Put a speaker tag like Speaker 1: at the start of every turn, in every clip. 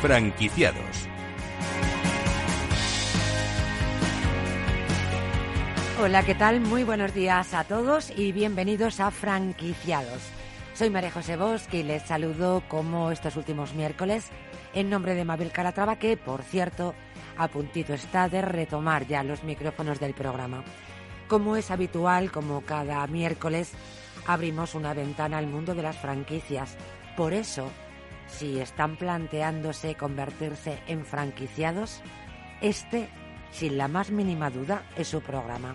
Speaker 1: Franquiciados.
Speaker 2: Hola, ¿qué tal? Muy buenos días a todos y bienvenidos a Franquiciados. Soy María José Bosch y les saludo como estos últimos miércoles en nombre de Mabel Caratrava, que, por cierto, a puntito está de retomar ya los micrófonos del programa. Como es habitual, como cada miércoles, abrimos una ventana al mundo de las franquicias. Por eso, si están planteándose convertirse en franquiciados, este, sin la más mínima duda, es su programa.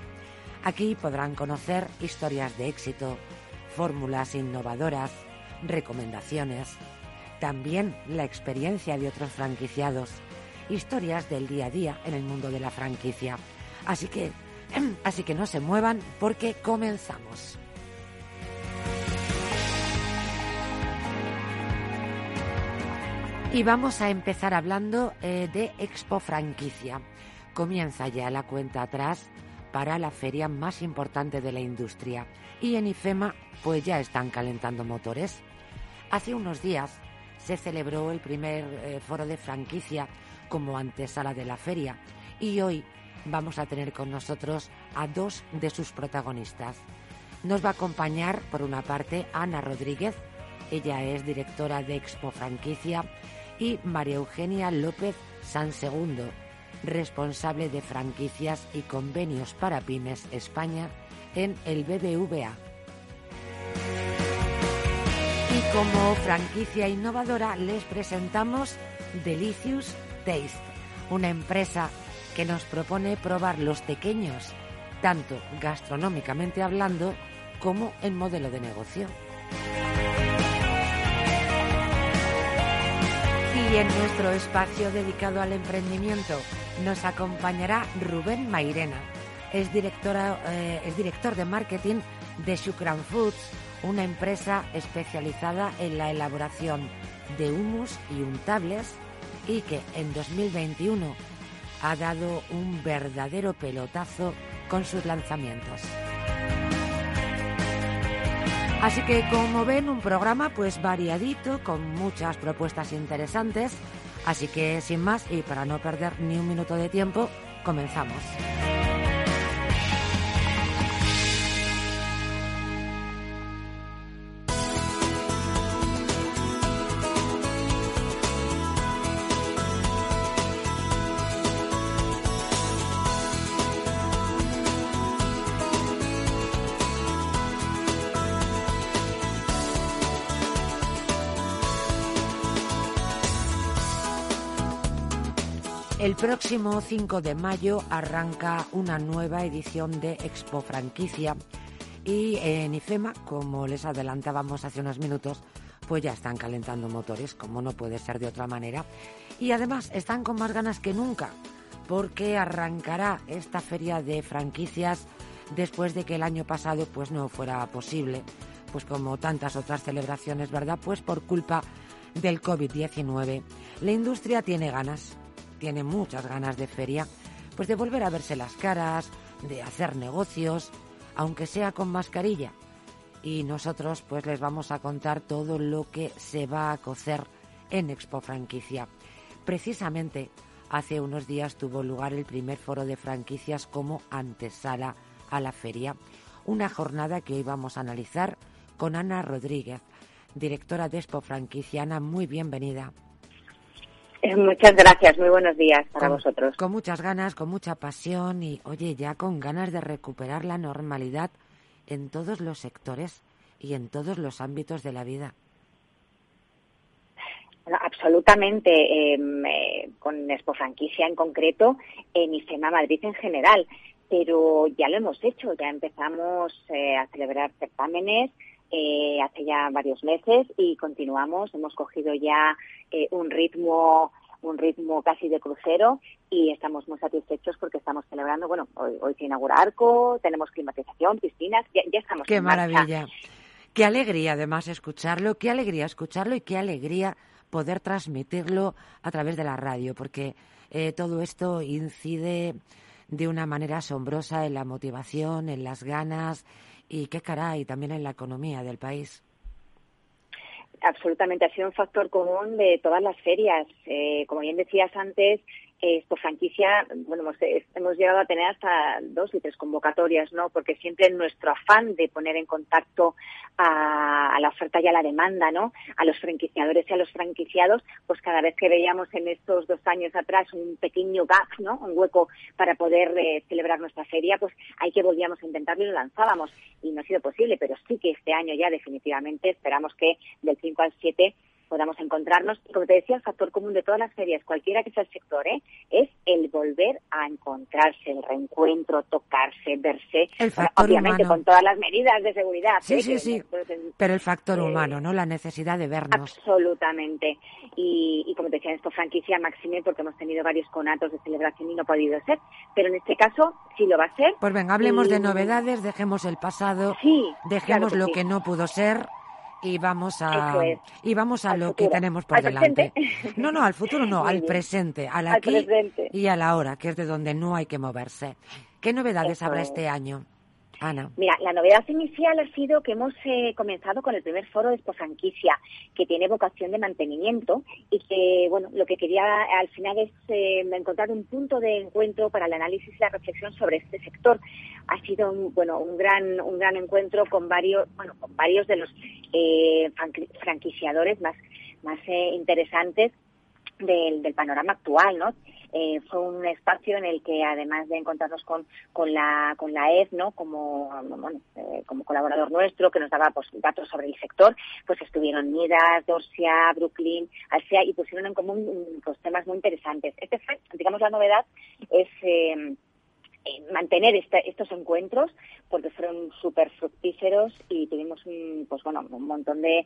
Speaker 2: Aquí podrán conocer historias de éxito, fórmulas innovadoras, recomendaciones, también la experiencia de otros franquiciados, historias del día a día en el mundo de la franquicia. Así que, así que no se muevan porque comenzamos. Y vamos a empezar hablando eh, de Expo Franquicia. Comienza ya la cuenta atrás para la feria más importante de la industria y en IFEMA pues ya están calentando motores. Hace unos días se celebró el primer eh, foro de franquicia como antesala de la feria y hoy vamos a tener con nosotros a dos de sus protagonistas. Nos va a acompañar por una parte Ana Rodríguez, ella es directora de Expo Franquicia, y María Eugenia López San Segundo, responsable de franquicias y convenios para pymes España en el BBVA. Y como franquicia innovadora les presentamos Delicious Taste, una empresa que nos propone probar los pequeños, tanto gastronómicamente hablando como en modelo de negocio. Y en nuestro espacio dedicado al emprendimiento nos acompañará Rubén Mairena. Eh, es director de marketing de Shukran Foods, una empresa especializada en la elaboración de humus y untables y que en 2021 ha dado un verdadero pelotazo con sus lanzamientos. Así que como ven, un programa pues variadito, con muchas propuestas interesantes. Así que sin más y para no perder ni un minuto de tiempo, comenzamos. El próximo 5 de mayo arranca una nueva edición de Expo Franquicia y en IFEMA, como les adelantábamos hace unos minutos, pues ya están calentando motores, como no puede ser de otra manera. Y además están con más ganas que nunca, porque arrancará esta feria de franquicias después de que el año pasado pues no fuera posible, pues como tantas otras celebraciones, ¿verdad? Pues por culpa del COVID-19. La industria tiene ganas, tiene muchas ganas de feria, pues de volver a verse las caras, de hacer negocios, aunque sea con mascarilla. Y nosotros pues les vamos a contar todo lo que se va a cocer en Expo Franquicia. Precisamente hace unos días tuvo lugar el primer foro de franquicias como antesala a la feria, una jornada que hoy vamos a analizar con Ana Rodríguez, directora de Expo Franquicia. Ana, muy bienvenida.
Speaker 3: Muchas gracias, muy buenos días para vosotros.
Speaker 2: Con muchas ganas, con mucha pasión y, oye, ya con ganas de recuperar la normalidad en todos los sectores y en todos los ámbitos de la vida.
Speaker 3: absolutamente, em, eh, con Expo Franquicia en concreto, en IFEMA Madrid en general, pero ya lo hemos hecho, ya empezamos eh, a celebrar certámenes, eh, hace ya varios meses y continuamos. Hemos cogido ya eh, un ritmo un ritmo casi de crucero y estamos muy satisfechos porque estamos celebrando, bueno, hoy, hoy se inaugura Arco, tenemos climatización, piscinas, ya, ya estamos
Speaker 2: Qué maravilla. Qué alegría además escucharlo, qué alegría escucharlo y qué alegría poder transmitirlo a través de la radio, porque eh, todo esto incide de una manera asombrosa en la motivación, en las ganas, y qué caray, también en la economía del país.
Speaker 3: Absolutamente, ha sido un factor común de todas las ferias. Eh, como bien decías antes, esto franquicia, bueno, hemos, hemos, llegado a tener hasta dos y tres convocatorias, ¿no? Porque siempre nuestro afán de poner en contacto a, la oferta y a la demanda, ¿no? A los franquiciadores y a los franquiciados, pues cada vez que veíamos en estos dos años atrás un pequeño gap, ¿no? Un hueco para poder eh, celebrar nuestra feria, pues ahí que volvíamos a intentarlo y lo lanzábamos. Y no ha sido posible, pero sí que este año ya definitivamente esperamos que del 5 al 7 podamos encontrarnos. Y como te decía, el factor común de todas las ferias, cualquiera que sea el sector, ¿eh? es el volver a encontrarse, el reencuentro, tocarse, verse, obviamente con todas las medidas de seguridad.
Speaker 2: Sí, ¿eh? sí, sí, pero el factor eh, humano, ¿no? La necesidad de vernos.
Speaker 3: Absolutamente. Y, como te decía, esto franquicia máxime porque hemos tenido varios conatos de celebración y no ha podido ser, pero en este caso sí lo va a ser.
Speaker 2: Pues venga, hablemos de novedades, dejemos el pasado, dejemos lo que no pudo ser y vamos a y vamos a lo que tenemos por delante. No, no, al futuro no, al presente, al aquí y a la hora, que es de donde no hay que moverse. ¿Qué novedades habrá este año?
Speaker 3: Mira, la novedad inicial ha sido que hemos eh, comenzado con el primer foro de franquicia, que tiene vocación de mantenimiento y que, bueno, lo que quería al final es eh, encontrar un punto de encuentro para el análisis y la reflexión sobre este sector. Ha sido, un, bueno, un gran, un gran encuentro con varios, bueno, con varios de los eh, franquiciadores más, más interesantes del, del panorama actual, ¿no? Eh, fue un espacio en el que además de encontrarnos con, con la con la EF no como eh, como colaborador nuestro que nos daba pues, datos sobre el sector pues estuvieron Midas Dorsia Brooklyn Alsea y pusieron en común pues, temas muy interesantes. Este fue digamos la novedad es eh, mantener estos encuentros porque fueron súper fructíferos y tuvimos un, pues bueno, un montón de,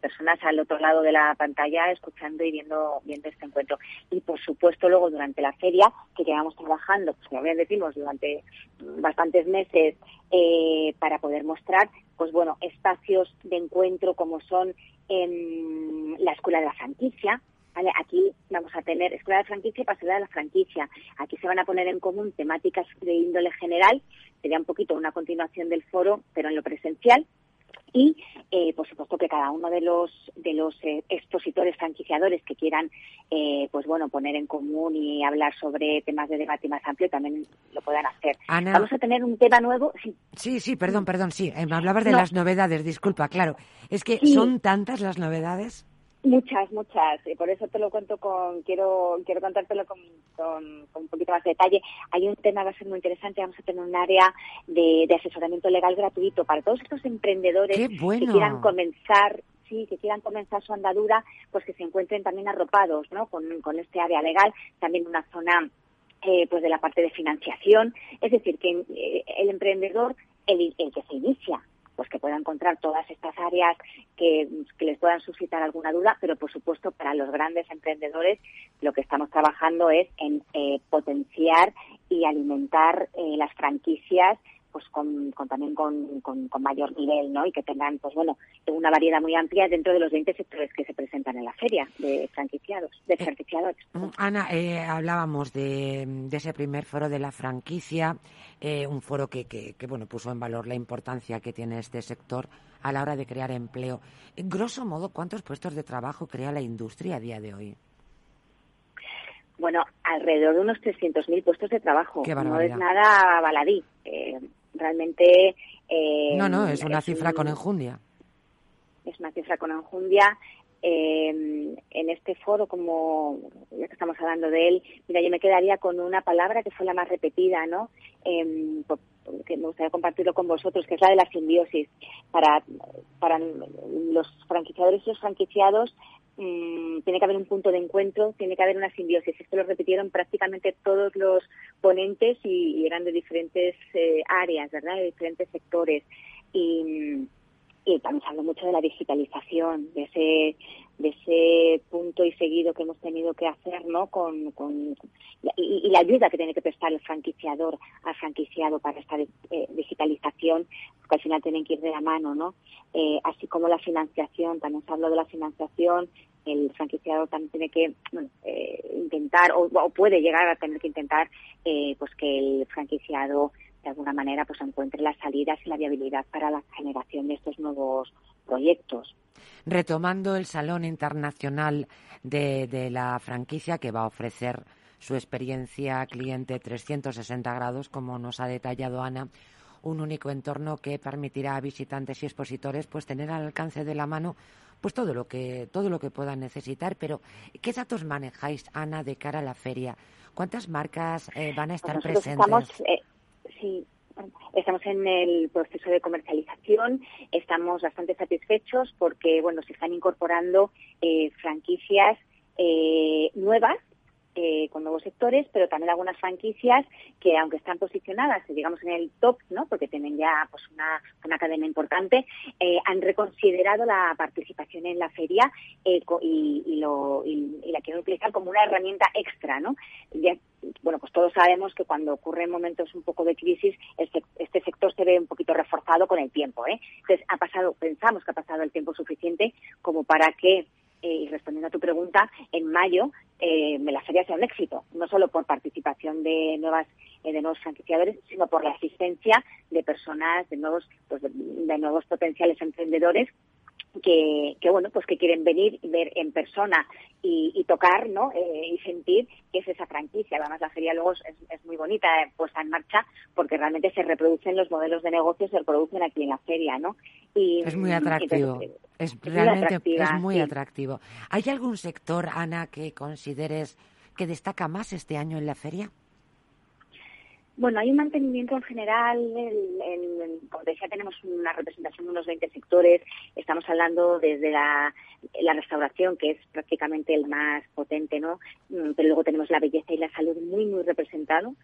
Speaker 3: personas al otro lado de la pantalla escuchando y viendo, viendo este encuentro. Y por supuesto luego durante la feria que llevamos trabajando, pues como bien decimos, durante bastantes meses eh, para poder mostrar, pues bueno, espacios de encuentro como son en la Escuela de la Franquicia, Aquí vamos a tener escuela de franquicia y pasarela de la franquicia. Aquí se van a poner en común temáticas de índole general, sería un poquito una continuación del foro, pero en lo presencial. Y, eh, por supuesto, que cada uno de los de los eh, expositores franquiciadores que quieran, eh, pues bueno, poner en común y hablar sobre temas de debate más amplio también lo puedan hacer. Vamos a tener un tema nuevo.
Speaker 2: Sí, sí, perdón, perdón, sí. Me hablabas de las novedades, disculpa, claro. Es que son tantas las novedades.
Speaker 3: Muchas, muchas. Y por eso te lo cuento con, quiero, quiero contártelo con, con, un poquito más de detalle. Hay un tema que va a ser muy interesante. Vamos a tener un área de, asesoramiento legal gratuito para todos estos emprendedores que quieran comenzar sí, que quieran comenzar su andadura, pues que se encuentren también arropados, ¿no? Con, con este área legal, también una zona eh, pues de la parte de financiación, es decir, que eh, el emprendedor, el, el que se inicia pues que pueda encontrar todas estas áreas que, les puedan suscitar alguna duda, pero por supuesto para los grandes emprendedores lo que estamos trabajando es en eh, potenciar y alimentar eh, las franquicias pues con, también con, con, mayor nivel, ¿no? Y que tengan, pues bueno, una variedad muy amplia dentro de los 20 sectores que se presentan en la feria de franquiciados, de eh, franquiciadores.
Speaker 2: Ana, eh, hablábamos de, ese primer foro de la franquicia, eh, un foro que, que, bueno, puso en valor la importancia que tiene este sector a la hora de crear empleo. En grosso modo, ¿cuántos puestos de trabajo crea la industria a día de hoy?
Speaker 3: Bueno, alrededor de unos 300.000 puestos de trabajo. no es nada baladí. Eh, realmente...
Speaker 2: Eh, no, no, es una cifra con enjundia.
Speaker 3: Es una cifra con enjundia. Eh, en este foro, como ya que estamos hablando de él, mira, yo me quedaría con una palabra que fue la más repetida, ¿no? Eh, que me gustaría compartirlo con vosotros, que es la de la simbiosis. Para, para los franquiciadores y los franquiciados Mm, tiene que haber un punto de encuentro, tiene que haber una simbiosis. Esto lo repitieron prácticamente todos los ponentes y, eran de diferentes eh, áreas, ¿verdad? De diferentes sectores. Y, y estamos hablando mucho de la digitalización, de ese, de ese punto y seguido que hemos tenido que hacer, ¿no? Con, con y, la ayuda que tiene que prestar el franquiciador al franquiciado para esta eh, digitalización, porque al final tienen que ir de la mano, ¿no? Eh, así como la financiación, también se habló de la financiación, el franquiciado también tiene que eh, intentar o, puede llegar a tener que intentar pues que el franquiciado de alguna manera pues encuentre las salidas y la viabilidad para la generación de estos nuevos proyectos.
Speaker 2: Retomando el Salón Internacional de, de la franquicia que va a ofrecer su experiencia cliente 360 grados, como nos ha detallado Ana, un único entorno que permitirá a visitantes y expositores pues tener al alcance de la mano pues todo lo que todo lo que puedan necesitar. Pero ¿qué datos manejáis, Ana, de cara a la feria? ¿Cuántas marcas eh, van a estar presentes?
Speaker 3: Estamos, eh, sí, Estamos en el proceso de comercialización, estamos bastante satisfechos porque bueno se están incorporando eh, franquicias eh, nuevas eh, con nuevos sectores, pero también algunas franquicias que, aunque están posicionadas, digamos, en el top, ¿no? porque tienen ya pues una, una cadena importante, eh, han reconsiderado la participación en la feria eh, y, lo, y, la quieren utilizar como una herramienta extra. ¿no? Ya, bueno, pues todos sabemos que cuando ocurren momentos un poco de crisis, este, este sector se ve un poquito reforzado con el tiempo. ¿eh? Entonces, ha pasado, pensamos que ha pasado el tiempo suficiente como para que y respondiendo a tu pregunta, en mayo eh, la feria sea un éxito, no solo por participación de nuevas eh, de nuevos franquiciadores, sino por la asistencia de personas, de nuevos, pues, de nuevos potenciales emprendedores que, que, bueno pues que quieren venir y ver en persona y, y tocar no eh, y sentir qué es esa franquicia. Además la feria luego es, es muy bonita eh, puesta en marcha porque realmente se reproducen los modelos de negocio se reproducen aquí en la feria no
Speaker 2: y es muy atractivo entonces, es, es, realmente muy es muy sí. atractivo hay algún sector Ana que consideres que destaca más este año en la feria
Speaker 3: bueno, hay un mantenimiento en general, el, el, como decía, tenemos una representación de unos 20 sectores, estamos hablando desde la, la restauración, que es prácticamente el más potente, ¿no? Mm, pero luego tenemos la belleza y la salud muy, muy representado.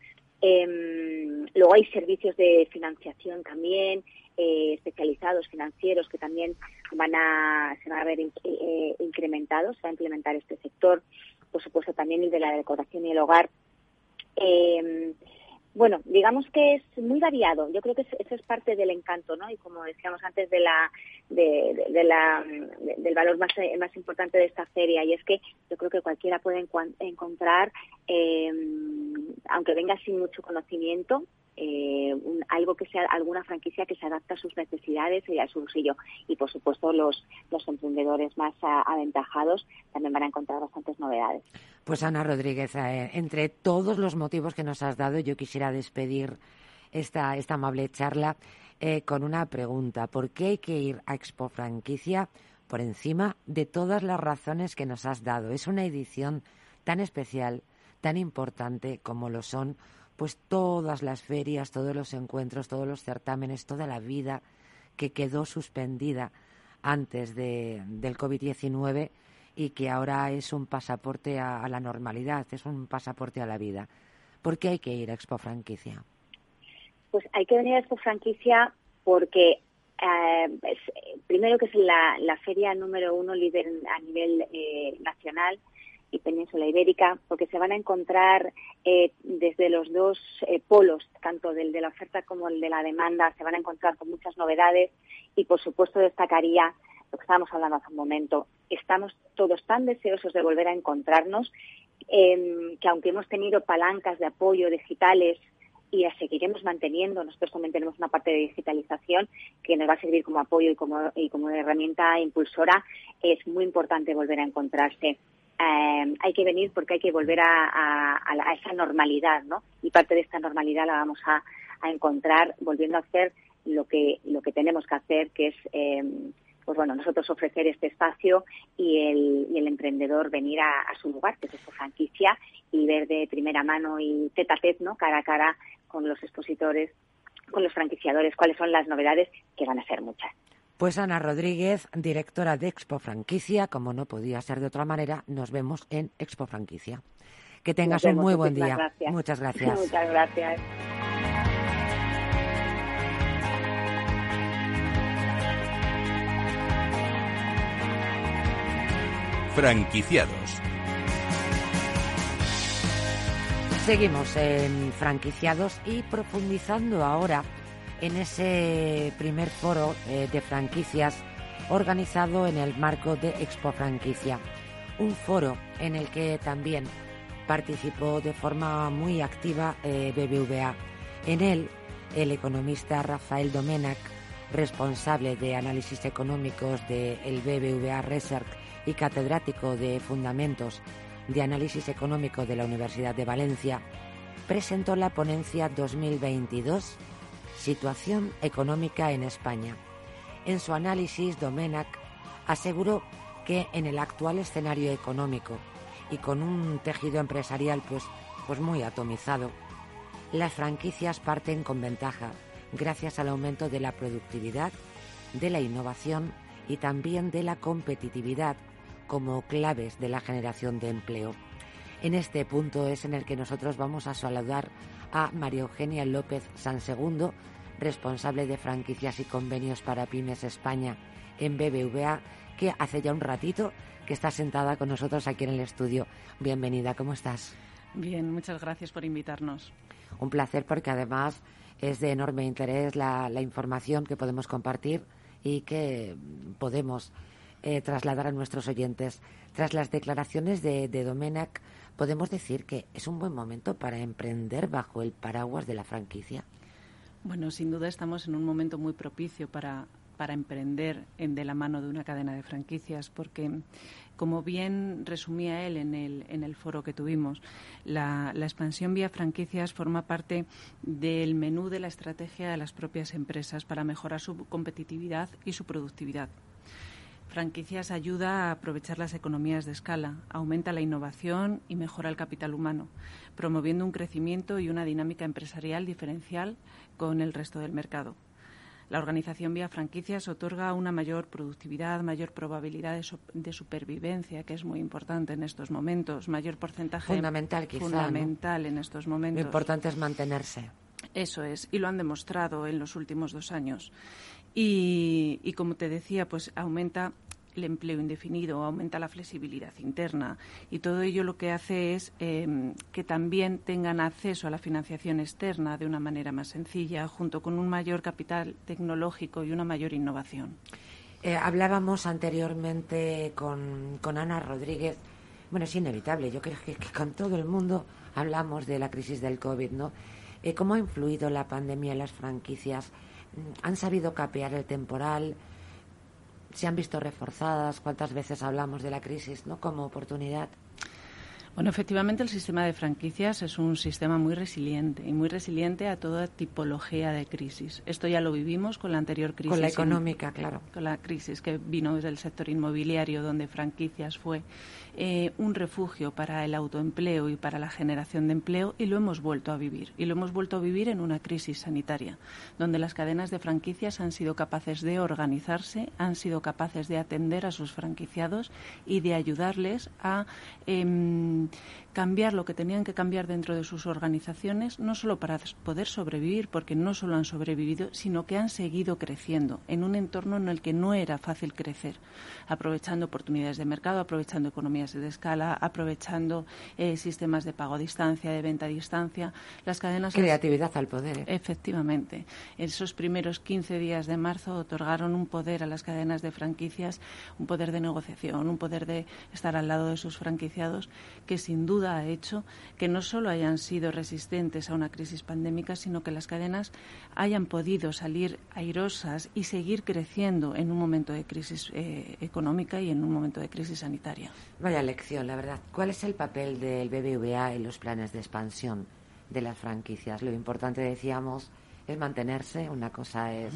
Speaker 3: Eh, luego hay servicios de financiación también, eh, especializados, financieros, que también van a, se van a ver eh, incrementados, se va a implementar este sector. Por supuesto, también el de la decoración y el hogar. Eh, bueno, digamos que es muy variado. Yo creo que eso es parte del encanto, ¿no? Y como decíamos antes de la, de, de, de la, de, del valor más, más importante de esta feria, y es que yo creo que cualquiera puede encontrar, eh, aunque venga sin mucho conocimiento, eh, un, algo que sea alguna franquicia que se adapta a sus necesidades y a su bolsillo y por supuesto los los emprendedores más a, aventajados también van a encontrar bastantes novedades.
Speaker 2: Pues Ana Rodríguez eh, entre todos los motivos que nos has dado yo quisiera despedir esta esta amable charla eh, con una pregunta. ¿por qué hay que ir a Expo Franquicia por encima de todas las razones que nos has dado es una edición tan especial tan importante como lo son pues todas las ferias, todos los encuentros, todos los certámenes, toda la vida que quedó suspendida antes de, del COVID-19 y que ahora es un pasaporte a, la normalidad, es un pasaporte a la vida. ¿Por qué hay que ir a Expo Franquicia?
Speaker 3: Pues hay que venir a Expo Franquicia porque eh, primero que es la, la, feria número uno líder a nivel eh, nacional y península ibérica, porque se van a encontrar eh, desde los dos eh, polos, tanto del de la oferta como el de la demanda, se van a encontrar con muchas novedades y, por supuesto, destacaría lo que estábamos hablando hace un momento. Estamos todos tan deseosos de volver a encontrarnos eh, que, aunque hemos tenido palancas de apoyo digitales y las seguiremos manteniendo. Nosotros también tenemos una parte de digitalización que nos va a servir como apoyo y como, y como herramienta impulsora. Es muy importante volver a encontrarse eh, hay que venir porque hay que volver a, esa normalidad, ¿no? Y parte de esta normalidad la vamos a, encontrar volviendo a hacer lo que lo que tenemos que hacer, que es eh, pues bueno, nosotros ofrecer este espacio y el, y el emprendedor venir a, a su lugar, que es su franquicia, y ver de primera mano y tete a tete, ¿no? Cara a cara con los expositores, con los franquiciadores, cuáles son las novedades, que van a ser muchas.
Speaker 2: Pues Ana Rodríguez, directora de Expo Franquicia, como no podía ser de otra manera, nos vemos en Expo Franquicia. Que tengas un muy buen día.
Speaker 3: Gracias.
Speaker 2: Muchas gracias.
Speaker 3: Muchas gracias.
Speaker 1: Franquiciados.
Speaker 2: Seguimos en franquiciados y profundizando ahora en ese primer foro eh, de franquicias organizado en el marco de Expo Franquicia. Un foro en el que también participó de forma muy activa eh, BBVA. En él el economista Rafael Domenac, responsable de análisis económicos del BBVA Research y catedrático de Fundamentos de Análisis Económico de la Universidad de Valencia, presentó la ponencia 2022 Situación económica en España. En su análisis, Domenac aseguró que en el actual escenario económico y con un tejido empresarial pues, pues muy atomizado, las franquicias parten con ventaja gracias al aumento de la productividad, de la innovación y también de la competitividad como claves de la generación de empleo. En este punto es en el que nosotros vamos a saludar a María Eugenia López Sansegundo, responsable de franquicias y convenios para Pymes España en BBVA, que hace ya un ratito que está sentada con nosotros aquí en el estudio. Bienvenida, ¿cómo estás?
Speaker 4: Bien, muchas gracias por invitarnos.
Speaker 2: Un placer porque además es de enorme interés la, información que podemos compartir y que podemos eh, trasladar a nuestros oyentes. Tras las declaraciones de, de Domenac, podemos decir que es un buen momento para emprender bajo el paraguas de la franquicia.
Speaker 4: Bueno, sin duda estamos en un momento muy propicio para, para emprender en, de la mano de una cadena de franquicias, porque, como bien resumía él en el, en el foro que tuvimos, la, la, expansión vía franquicias forma parte del menú de la estrategia de las propias empresas para mejorar su competitividad y su productividad. Franquicias ayuda a aprovechar las economías de escala, aumenta la innovación y mejora el capital humano, promoviendo un crecimiento y una dinámica empresarial diferencial con el resto del mercado. La organización vía franquicias otorga una mayor productividad, mayor probabilidad de, supervivencia, que es muy importante en estos momentos, mayor porcentaje
Speaker 2: fundamental, quizá,
Speaker 4: fundamental en estos momentos.
Speaker 2: Lo importante es mantenerse.
Speaker 4: Eso es, y lo han demostrado en los últimos dos años. Y, como te decía, pues aumenta el empleo indefinido, aumenta la flexibilidad interna y todo ello lo que hace es em, que también tengan acceso a la financiación externa de una manera más sencilla, junto con un mayor capital tecnológico y una mayor innovación.
Speaker 2: Eh, hablábamos anteriormente con, Ana Rodríguez. Bueno, es inevitable. Yo creo que, con todo el mundo hablamos de la crisis del COVID, ¿no? Eh, ¿Cómo ha influido la pandemia en las franquicias? Han sabido capear el temporal, se han visto reforzadas, cuántas veces hablamos de la crisis ¿no? como oportunidad.
Speaker 4: Bueno, efectivamente el sistema de franquicias es un sistema muy resiliente y muy resiliente a toda tipología de crisis. Esto ya lo vivimos con la anterior crisis.
Speaker 2: Con la económica, claro.
Speaker 4: Con la crisis que vino desde el sector inmobiliario, donde franquicias fue eh, un refugio para el autoempleo y para la generación de empleo y lo hemos vuelto a vivir. Y lo hemos vuelto a vivir en una crisis sanitaria, donde las cadenas de franquicias han sido capaces de organizarse, han sido capaces de atender a sus franquiciados y de ayudarles a and cambiar lo que tenían que cambiar dentro de sus organizaciones, no solo para poder sobrevivir, porque no solo han sobrevivido, sino que han seguido creciendo en un entorno en el que no era fácil crecer, aprovechando oportunidades de mercado, aprovechando economías de escala, aprovechando eh, sistemas de pago a distancia, de venta a distancia. Las cadenas.
Speaker 2: Creatividad al poder. ¿eh?
Speaker 4: Efectivamente. Esos primeros 15 días de marzo otorgaron un poder a las cadenas de franquicias, un poder de negociación, un poder de estar al lado de sus franquiciados, que sin duda ha hecho que no solo hayan sido resistentes a una crisis pandémica, sino que las cadenas hayan podido salir airosas y seguir creciendo en un momento de crisis eh, económica y en un momento de crisis sanitaria.
Speaker 2: Vaya lección, la verdad. ¿Cuál es el papel del BBVA en los planes de expansión de las franquicias? Lo importante, decíamos, es mantenerse. Una cosa es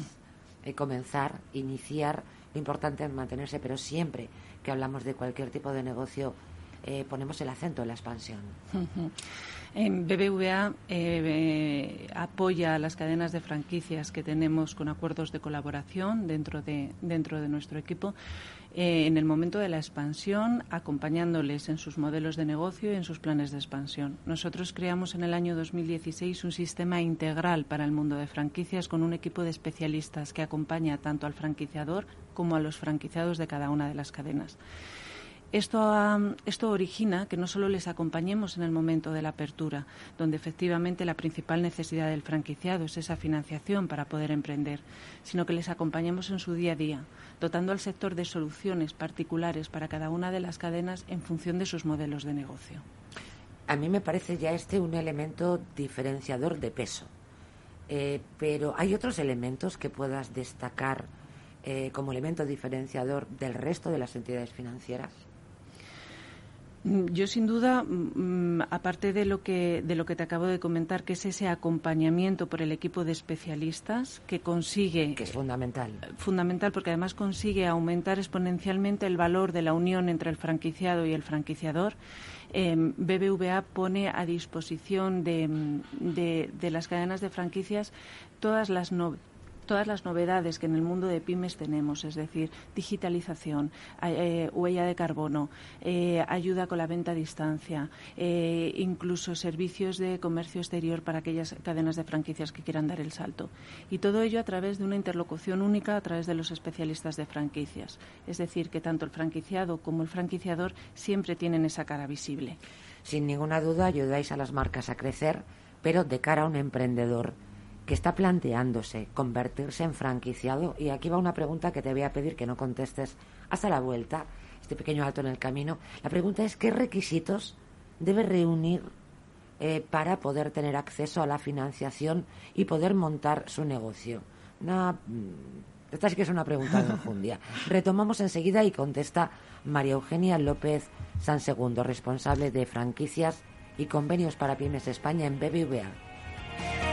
Speaker 2: eh, comenzar, iniciar. Lo importante es mantenerse, pero siempre que hablamos de cualquier tipo de negocio eh, ponemos el acento en la expansión.
Speaker 4: BBVA eh, apoya las cadenas de franquicias que tenemos con acuerdos de colaboración dentro de, dentro de nuestro equipo eh, en el momento de la expansión, acompañándoles en sus modelos de negocio y en sus planes de expansión. Nosotros creamos en el año 2016 un sistema integral para el mundo de franquicias con un equipo de especialistas que acompaña tanto al franquiciador como a los franquiciados de cada una de las cadenas. Esto, esto origina que no solo les acompañemos en el momento de la apertura, donde efectivamente la principal necesidad del franquiciado es esa financiación para poder emprender, sino que les acompañemos en su día a día, dotando al sector de soluciones particulares para cada una de las cadenas en función de sus modelos de negocio.
Speaker 2: A mí me parece ya este un elemento diferenciador de peso. Eh, pero ¿hay otros elementos que puedas destacar eh, como elemento diferenciador del resto de las entidades financieras?
Speaker 4: Mm, yo sin duda, mm, aparte de lo que de lo que te acabo de comentar, que es ese acompañamiento por el equipo de especialistas que consigue
Speaker 2: que es fundamental,
Speaker 4: fundamental porque además consigue aumentar exponencialmente el valor de la unión entre el franquiciado y el franquiciador. Em, BBVA pone a disposición de, de, de, las cadenas de franquicias todas las no, todas las novedades que en el mundo de pymes tenemos, es decir, digitalización, eh, huella de carbono, eh, ayuda con la venta a distancia, eh, incluso servicios de comercio exterior para aquellas cadenas de franquicias que quieran dar el salto. Y todo ello a través de una interlocución única a través de los especialistas de franquicias. Es decir, que tanto el franquiciado como el franquiciador siempre tienen esa cara visible.
Speaker 2: Sin ninguna duda ayudáis a las marcas a crecer, pero de cara a un emprendedor que está planteándose convertirse en franquiciado. Y aquí va una pregunta que te voy a pedir que no contestes hasta la vuelta, este pequeño alto en el camino. La pregunta es, ¿qué requisitos debe reunir eh, para poder tener acceso a la financiación y poder montar su negocio? Una, mm, esta sí que es una pregunta de enjundia. Retomamos enseguida y contesta María Eugenia López Sansegundo, responsable de franquicias y convenios para pymes España en BBVA.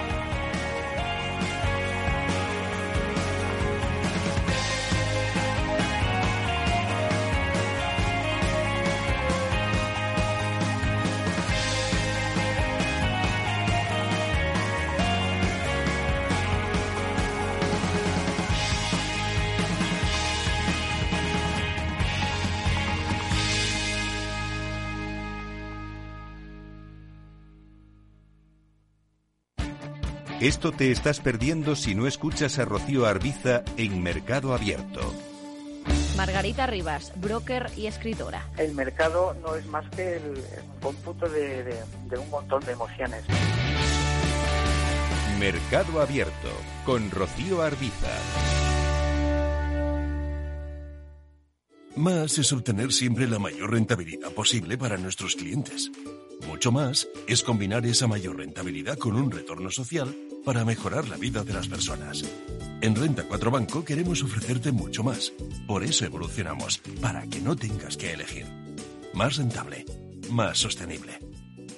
Speaker 1: Esto te estás perdiendo si no escuchas a Rocío Arbiza en Mercado Abierto.
Speaker 5: Margarita Rivas, broker y escritora.
Speaker 6: El mercado no es más que el, cómputo de, de un montón de emociones.
Speaker 1: Mercado Abierto con Rocío Arbiza.
Speaker 7: Más es obtener siempre la mayor rentabilidad posible para nuestros clientes. Mucho más es combinar esa mayor rentabilidad con un retorno social para mejorar la vida de las personas. En Renta 4 Banco queremos ofrecerte mucho más. Por eso evolucionamos, para que no tengas que elegir. Más rentable, más sostenible.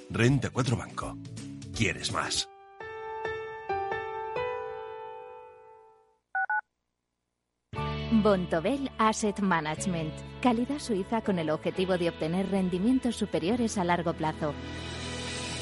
Speaker 7: Renta 4 Banco. ¿Quieres más?
Speaker 5: Bontobel Asset Management. Calidad suiza con el objetivo de obtener rendimientos superiores a largo plazo.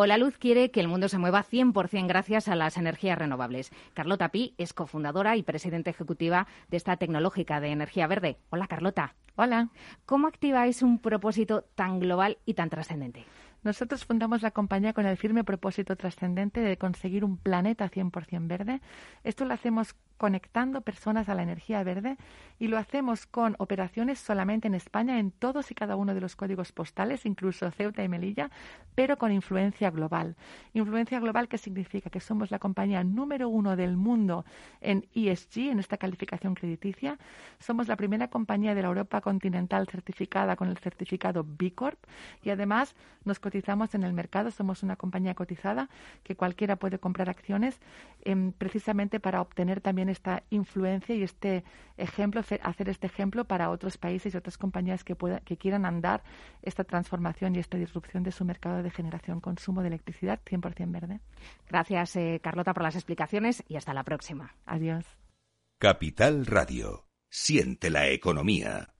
Speaker 8: Hola Luz quiere que el mundo se mueva 100% gracias a las energías renovables. Carlota Pi es cofundadora y presidenta ejecutiva de esta tecnológica de energía verde. Hola Carlota.
Speaker 9: Hola.
Speaker 8: ¿Cómo activáis un propósito tan global y tan trascendente?
Speaker 9: Nosotros fundamos la compañía con el firme propósito trascendente de conseguir un planeta 100% verde. Esto lo hacemos conectando personas a la energía verde y lo hacemos con operaciones solamente en España en todos y cada uno de los códigos postales, incluso Ceuta y Melilla, pero con influencia global. Influencia global que significa que somos la compañía número uno del mundo en ESG, en esta calificación crediticia. Somos la primera compañía de la Europa continental certificada con el certificado B Corp y además nos cotizamos en el mercado. Somos una compañía cotizada que cualquiera puede comprar acciones em, precisamente para obtener también esta influencia y este ejemplo, hacer este ejemplo para otros países y otras compañías que, que quieran andar esta transformación y esta disrupción de su mercado de generación, consumo de electricidad 100% verde.
Speaker 8: Gracias, eh, Carlota, por las explicaciones y hasta la próxima.
Speaker 9: Adiós.
Speaker 1: Capital Radio. Siente la economía.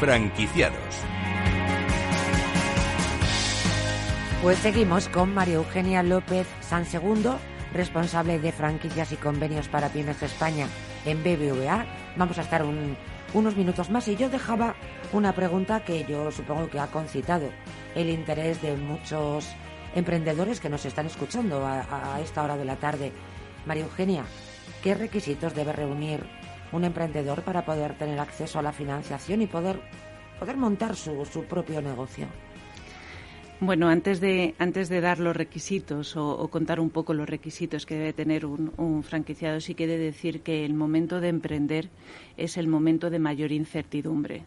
Speaker 1: Franquiciados.
Speaker 2: Pues seguimos con María Eugenia López San Segundo, responsable de franquicias y convenios para Pymes España en BBVA. Vamos a estar unos minutos más y yo dejaba una pregunta que yo supongo que ha concitado el interés de muchos emprendedores que nos están escuchando a, a esta hora de la tarde. María Eugenia, ¿qué requisitos debe reunir un emprendedor para poder tener acceso a la financiación y poder, poder montar su, su propio negocio?
Speaker 4: Bueno, antes de, antes de dar los requisitos o, contar un poco los requisitos que debe tener un, franquiciado, sí que de decir que el momento de emprender es el momento de mayor incertidumbre.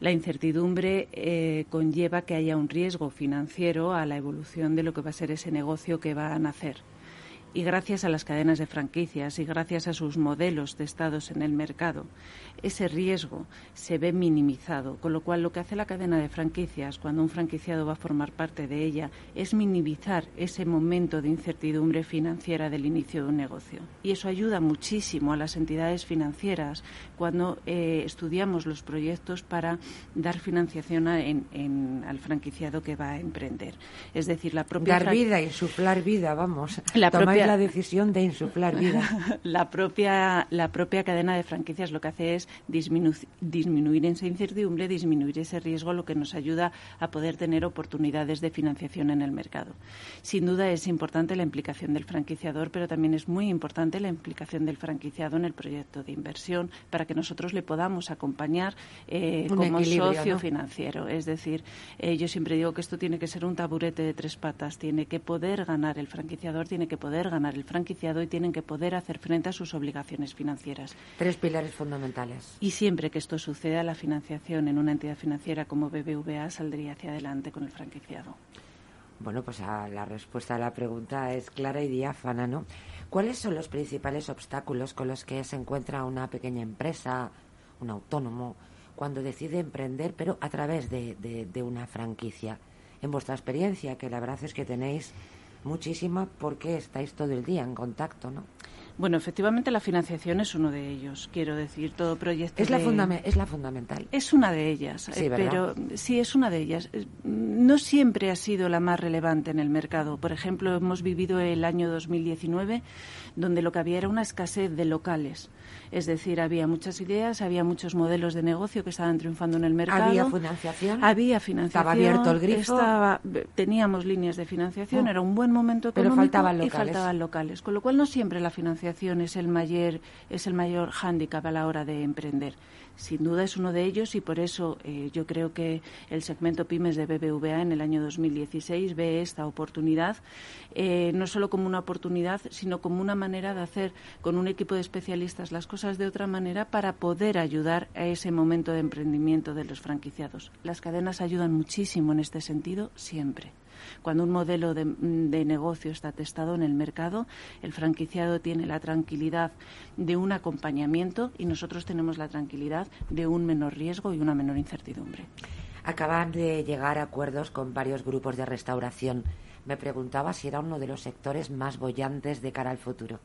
Speaker 4: La incertidumbre eh, conlleva que haya un riesgo financiero a la evolución de lo que va a ser ese negocio que va a nacer y gracias a las cadenas de franquicias y gracias a sus modelos testados en el mercado, ese riesgo se ve minimizado, con lo cual lo que hace la cadena de franquicias cuando un franquiciado va a formar parte de ella es minimizar ese momento de incertidumbre financiera del inicio de un negocio. Y eso ayuda muchísimo a las entidades financieras cuando eh, estudiamos los proyectos para dar financiación al franquiciado que va a emprender. Es decir, la propia...
Speaker 2: Dar vida, insuflar vida, vamos. La la decisión de insuflar vida.
Speaker 4: la, propia, la propia cadena de franquicias lo que hace es disminuir esa incertidumbre, disminuir ese riesgo, lo que nos ayuda a poder tener oportunidades de financiación en el mercado. Sin duda es importante la implicación del franquiciador, pero también es muy importante la implicación del franquiciado en el proyecto de inversión para que nosotros le podamos acompañar eh, como socio financiero. Es decir, eh, yo siempre digo que esto tiene que ser un taburete de tres patas, tiene que poder ganar el franquiciador, tiene que poder ganar el franquiciado y tienen que poder hacer frente a sus obligaciones financieras.
Speaker 2: Tres pilares fundamentales.
Speaker 4: Y siempre que esto suceda, la financiación en una entidad financiera como BBVA saldría hacia adelante con el franquiciado.
Speaker 2: Bueno, pues la respuesta a la pregunta es clara y diáfana, ¿no? ¿Cuáles son los principales obstáculos con los que se encuentra una pequeña empresa, un autónomo, cuando decide emprender, pero a través de, de una franquicia? En vuestra experiencia, que la verdad es que tenéis muchísima porque estáis todo el día en contacto, ¿no?
Speaker 4: Bueno, efectivamente la financiación es uno de ellos. Quiero decir, todo proyecto.
Speaker 2: Es, la, es la fundamental.
Speaker 4: Es una de ellas.
Speaker 2: Sí,
Speaker 4: pero sí, es una de ellas. No siempre ha sido la más relevante en el mercado. Por ejemplo, hemos vivido el año 2019 donde lo que había era una escasez de locales. Es decir, había muchas ideas, había muchos modelos de negocio que estaban triunfando en el mercado.
Speaker 2: ¿Había financiación?
Speaker 4: Había financiación.
Speaker 2: Estaba abierto el grifo.
Speaker 4: teníamos líneas de financiación, era un buen momento
Speaker 2: económico Pero faltaban locales.
Speaker 4: y faltaban locales. Con lo cual no siempre la financiación es el mayor, es el mayor hándicap a la hora de emprender sin duda es uno de ellos y por eso eh, yo creo que el segmento pymes de BBVA en el año 2016 ve esta oportunidad eh, no solo como una oportunidad, sino como una manera de hacer con un equipo de especialistas las cosas de otra manera para poder ayudar a ese momento de emprendimiento de los franquiciados. Las cadenas ayudan muchísimo en este sentido siempre. Cuando un modelo de, negocio está testado en el mercado, el franquiciado tiene la tranquilidad de un acompañamiento y nosotros tenemos la tranquilidad de un menor riesgo y una menor incertidumbre.
Speaker 2: Acaban de llegar a acuerdos con varios grupos de restauración. Me preguntaba si era uno de los sectores más bollantes de cara al futuro.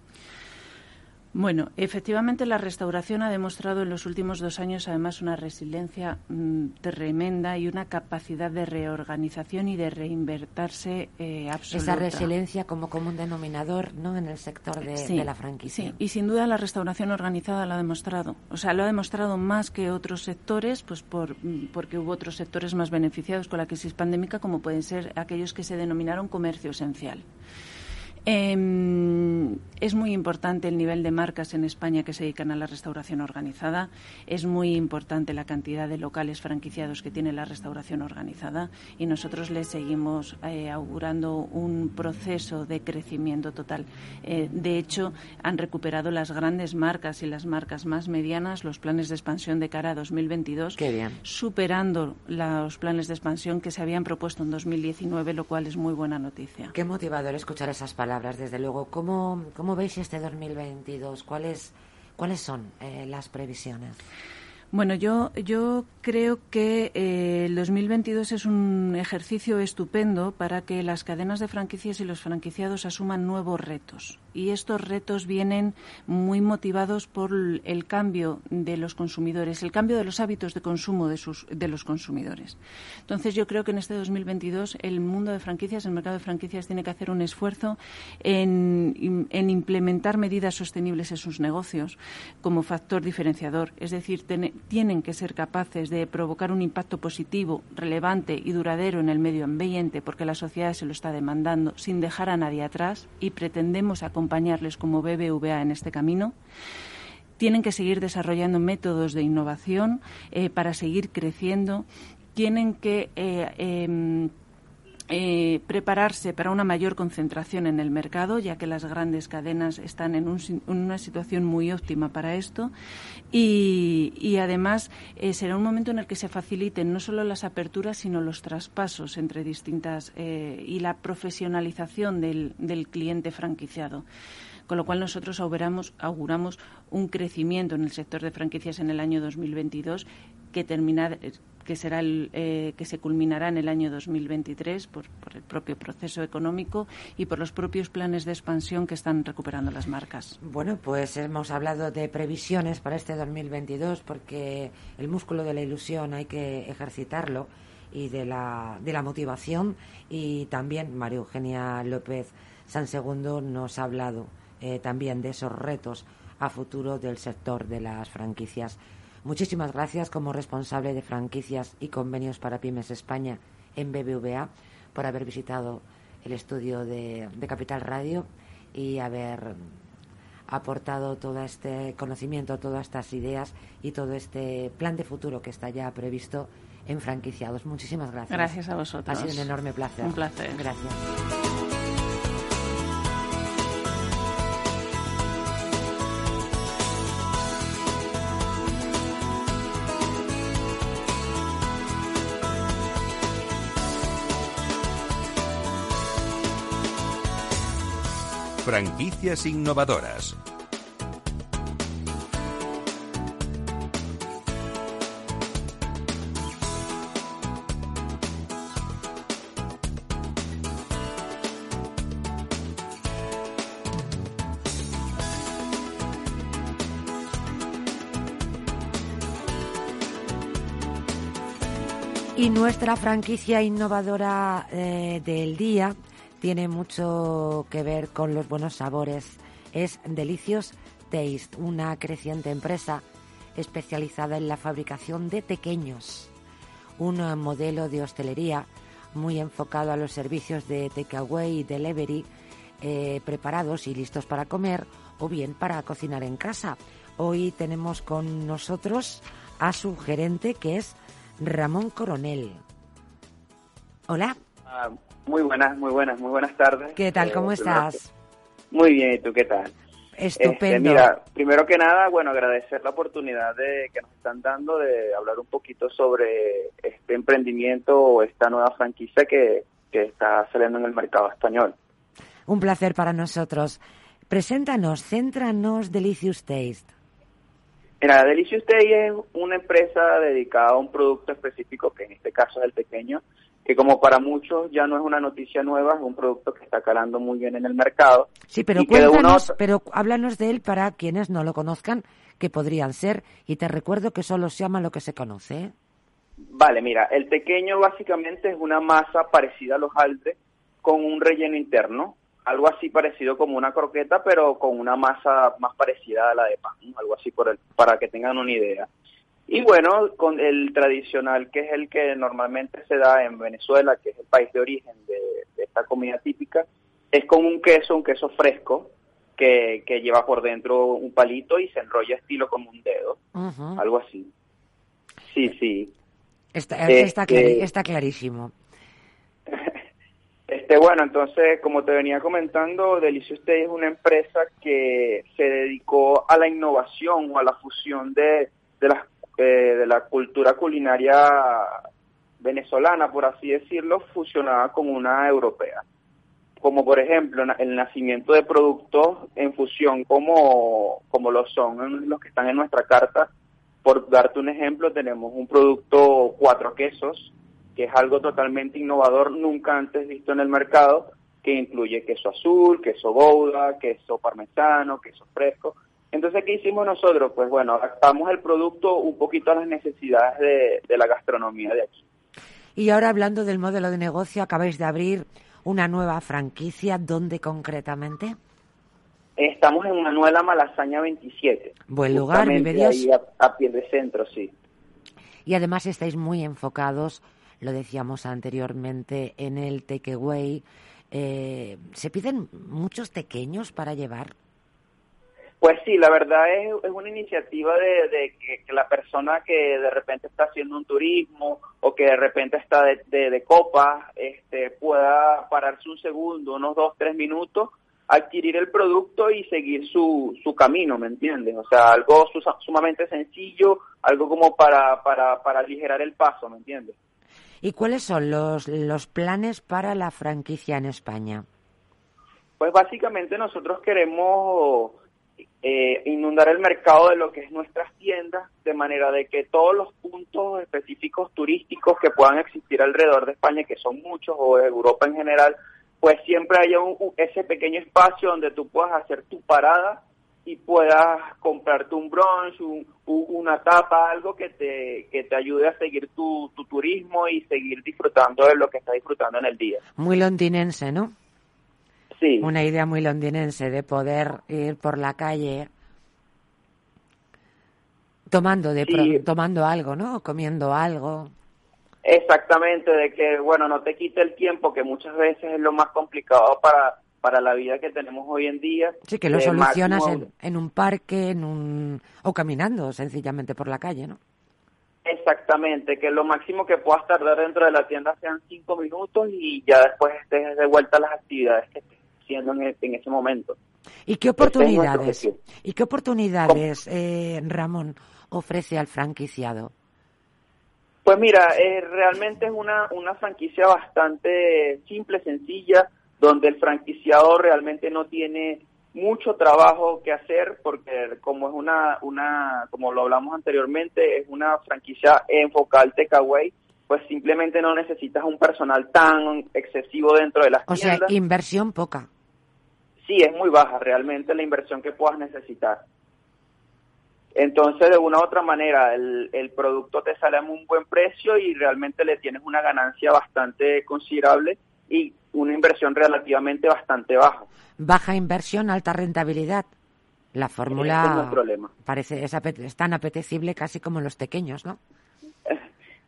Speaker 4: Bueno, efectivamente la restauración ha demostrado en los últimos dos años además una resiliencia mm, tremenda y una capacidad de reorganización y de reinvertirse eh, absoluta.
Speaker 2: Esa resiliencia como común denominador ¿no? en el sector de, la franquicia.
Speaker 4: Sí, y sin duda la restauración organizada lo ha demostrado. O sea, lo ha demostrado más que otros sectores, pues por, mm, porque hubo otros sectores más beneficiados con la crisis pandémica, como pueden ser aquellos que se denominaron comercio esencial. Eh, es muy importante el nivel de marcas en España que se dedican a la restauración organizada. Es muy importante la cantidad de locales franquiciados que tiene la restauración organizada y nosotros les seguimos eh, augurando un proceso de crecimiento total. Eh, de hecho, han recuperado las grandes marcas y las marcas más medianas los planes de expansión de cara a 2022, superando los planes de expansión que se habían propuesto en 2019, lo cual es muy buena noticia.
Speaker 2: Qué motivador escuchar esas palabras desde luego. ¿Cómo, cómo veis este 2022? ¿Cuáles, cuáles son eh, las previsiones?
Speaker 4: Bueno, yo, yo creo que eh, el 2022 es un ejercicio estupendo para que las cadenas de franquicias y los franquiciados asuman nuevos retos. Y estos retos vienen muy motivados por el cambio de los consumidores, el cambio de los hábitos de consumo de, sus, de los consumidores. Entonces, yo creo que en este 2022 el mundo de franquicias, el mercado de franquicias, tiene que hacer un esfuerzo en, en implementar medidas sostenibles en sus negocios como factor diferenciador. Es decir, tienen que ser capaces de provocar un impacto positivo, relevante y duradero en el medio ambiente, porque la sociedad se lo está demandando, sin dejar a nadie atrás, y pretendemos acompañarles como BBVA en este camino tienen que seguir desarrollando métodos de innovación eh, para seguir creciendo, tienen que eh, em, eh, prepararse para una mayor concentración en el mercado, ya que las grandes cadenas están en, una situación muy óptima para esto. Y, además eh, será un momento en el que se faciliten no solo las aperturas, sino los traspasos entre distintas eh, y la profesionalización del, del cliente franquiciado con lo cual nosotros auguramos, auguramos un crecimiento en el sector de franquicias en el año 2022 que termina, que será el, eh, que se culminará en el año 2023 por, por, el propio proceso económico y por los propios planes de expansión que están recuperando las marcas.
Speaker 2: Bueno, pues hemos hablado de previsiones para este 2022 porque el músculo de la ilusión hay que ejercitarlo y de la, de la motivación y también María Eugenia López San Segundo nos ha hablado eh, también de esos retos a futuro del sector de las franquicias. Muchísimas gracias como responsable de franquicias y convenios para Pymes España en BBVA por haber visitado el estudio de, Capital Radio y haber aportado todo este conocimiento, todas estas ideas y todo este plan de futuro que está ya previsto en franquiciados. Muchísimas gracias.
Speaker 4: Gracias a vosotros.
Speaker 2: Ha sido un enorme placer.
Speaker 4: Un placer.
Speaker 2: Gracias.
Speaker 1: Franquicias innovadoras.
Speaker 2: Y nuestra franquicia innovadora eh, del día tiene mucho que ver con los buenos sabores. Es Delicious Taste, una creciente empresa especializada en la fabricación de pequeños. Un modelo de hostelería muy enfocado a los servicios de takeaway y delivery eh, preparados y listos para comer o bien para cocinar en casa. Hoy tenemos con nosotros a su gerente que es Ramón Coronel. Hola.
Speaker 10: Ah, muy buenas, muy buenas, muy buenas tardes.
Speaker 2: ¿Qué tal? ¿Cómo
Speaker 10: eh,
Speaker 2: estás?
Speaker 10: Muy bien, ¿y tú qué tal?
Speaker 2: Estupendo.
Speaker 10: Este, mira, primero que nada, bueno, agradecer la oportunidad de que nos están dando de hablar un poquito sobre este emprendimiento o esta nueva franquicia que, que está saliendo en el mercado español.
Speaker 2: Un placer para nosotros. Preséntanos, céntranos Delicious Taste.
Speaker 10: Mira, Delicious Taste es una empresa dedicada a un producto específico, que en este caso es el pequeño, que como para muchos ya no es una noticia nueva, es un producto que está calando muy bien en el mercado.
Speaker 2: Sí, pero cuéntanos, pero háblanos de él para quienes no lo conozcan, que podrían ser, y te recuerdo que solo se llama lo que se conoce. ¿eh?
Speaker 10: Vale, mira, el pequeño básicamente es una masa parecida a los altres con un relleno interno, algo así parecido como una croqueta, pero con una masa más parecida a la de pan, algo así por el, para que tengan una idea. Y bueno, con el tradicional, que es el que normalmente se da en Venezuela, que es el país de origen de, esta comida típica, es con un queso, un queso fresco, que, que, lleva por dentro un palito y se enrolla estilo como un dedo, algo así. Sí, sí.
Speaker 2: Está, está, este está clarísimo.
Speaker 10: Este, bueno, entonces, como te venía comentando, Delicious Day es una empresa que se dedicó a la innovación o a la fusión de, de las eh, de la cultura culinaria venezolana, por así decirlo, fusionada con una europea. Como por ejemplo el nacimiento de productos en fusión como, como lo son los que están en nuestra carta, Por darte un ejemplo, tenemos un producto cuatro quesos, que es algo totalmente innovador, nunca antes visto en el mercado, que incluye queso azul, queso gouda, queso parmesano, queso fresco. Entonces, ¿qué hicimos nosotros? Pues bueno, adaptamos el producto un poquito a las necesidades de, de la gastronomía de aquí.
Speaker 2: Y ahora hablando del modelo de negocio, acabáis de abrir una nueva franquicia. ¿Dónde concretamente?
Speaker 10: Estamos en Manuela Malasaña 27.
Speaker 2: Buen lugar, vive
Speaker 10: Ahí a, a pie de centro, sí.
Speaker 2: Y además estáis muy enfocados, lo decíamos anteriormente, en el takeaway. Eh, ¿Se piden muchos pequeños para llevar?
Speaker 10: Pues sí, la verdad es, es una iniciativa de, de que, que, la persona que de repente está haciendo un turismo o que de repente está de, de, de copas este, pueda pararse un segundo, unos dos, tres minutos adquirir el producto y seguir su, su camino, ¿me entiendes? O sea, algo sumamente sencillo, algo como para, para, para aligerar el paso, ¿me entiendes?
Speaker 2: ¿Y cuáles son los, los planes para la franquicia en España?
Speaker 10: Pues básicamente nosotros queremos eh, inundar el mercado de lo que es nuestras tiendas, de manera de que todos los puntos específicos turísticos que puedan existir alrededor de España, que son muchos, o de Europa en general, pues siempre haya un, ese pequeño espacio donde tú puedas hacer tu parada y puedas comprarte un brunch, un, una tapa, algo que te, que te ayude a seguir tu, tu turismo y seguir disfrutando de lo que estás disfrutando en el día.
Speaker 2: Muy londinense, ¿no?
Speaker 10: Sí.
Speaker 2: Una idea muy londinense de poder ir por la calle tomando, de
Speaker 10: Sí.
Speaker 2: tomando algo, ¿no? Comiendo algo.
Speaker 10: Exactamente, de que, bueno, no te quite el tiempo, que muchas veces es lo más complicado para, para la vida que tenemos hoy en día.
Speaker 2: Sí, que lo
Speaker 10: De
Speaker 2: solucionas
Speaker 10: máximo-
Speaker 2: en, en un parque, en un o caminando sencillamente por la calle, ¿no?
Speaker 10: Exactamente, que lo máximo que puedas tardar dentro de la tienda sean cinco minutos y ya después estés de vuelta a las actividades que estés haciendo en, e- en ese momento.
Speaker 2: ¿Y qué
Speaker 10: Ese es nuestro
Speaker 2: oportunidades? ¿Y qué oportunidades, eh, Ramón, ofrece al franquiciado?
Speaker 10: Pues mira, eh, realmente es una, una franquicia bastante simple, sencilla, donde el franquiciado realmente no tiene mucho trabajo que hacer porque como es una, una como lo hablamos anteriormente, es una franquicia enfocada al takeaway, pues simplemente no necesitas un personal tan excesivo dentro de las
Speaker 2: O sea,
Speaker 10: tiendas.
Speaker 2: inversión poca.
Speaker 10: Sí es muy baja realmente la inversión que puedas necesitar. Entonces, de una u otra manera, el, el producto te sale a un buen precio y realmente le tienes una ganancia bastante considerable y una inversión relativamente bastante baja.
Speaker 2: Baja inversión, alta rentabilidad. La fórmula parece es, apete- es tan apetecible casi como los pequeños, ¿no?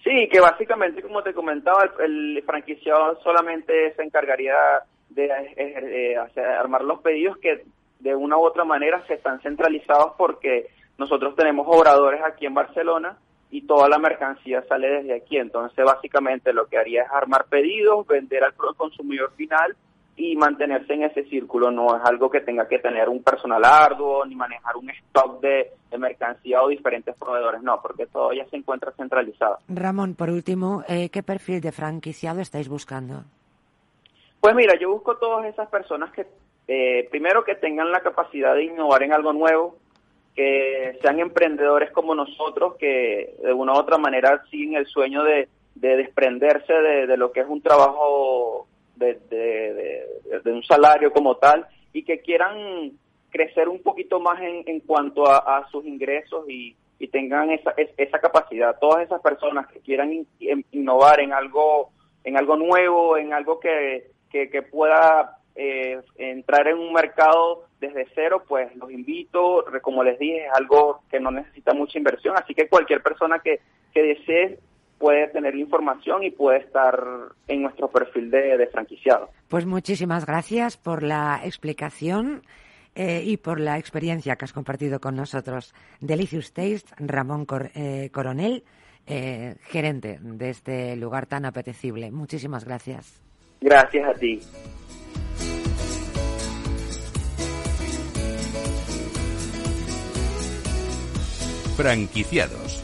Speaker 10: Sí, que básicamente, como te comentaba, el, el franquiciado solamente se encargaría de, eh, eh, armar los pedidos que de una u otra manera se están centralizados porque nosotros tenemos obradores aquí en Barcelona y toda la mercancía sale desde aquí. Entonces, básicamente lo que haría es armar pedidos, vender al consumidor final y mantenerse en ese círculo. No es algo que tenga que tener un personal arduo ni manejar un stock de, de mercancía o diferentes proveedores. No, porque todo ya se encuentra centralizado.
Speaker 2: Ramón, por último, eh, ¿qué perfil de franquiciado estáis buscando?
Speaker 10: Pues mira, yo busco todas esas personas que, eh, primero, que tengan la capacidad de innovar en algo nuevo, que sean emprendedores como nosotros, que de una u otra manera siguen el sueño de, de desprenderse de, de lo que es un trabajo, de, de- un salario como tal, y que quieran crecer un poquito más en, en cuanto a, a sus ingresos y, y tengan esa, es- esa capacidad. Todas esas personas que quieran in- in- innovar en algo, en algo nuevo, en algo que, que, que pueda eh, entrar en un mercado desde cero, pues los invito, como les dije, es algo que no necesita mucha inversión, así que cualquier persona que, que desee puede tener información y puede estar en nuestro perfil de, de franquiciado.
Speaker 2: Pues muchísimas gracias por la explicación eh, y por la experiencia que has compartido con nosotros. Delicious Taste, Ramón Cor- eh, Coronel, eh, gerente de este lugar tan apetecible. Muchísimas gracias.
Speaker 10: Gracias a ti.
Speaker 1: Franquiciados.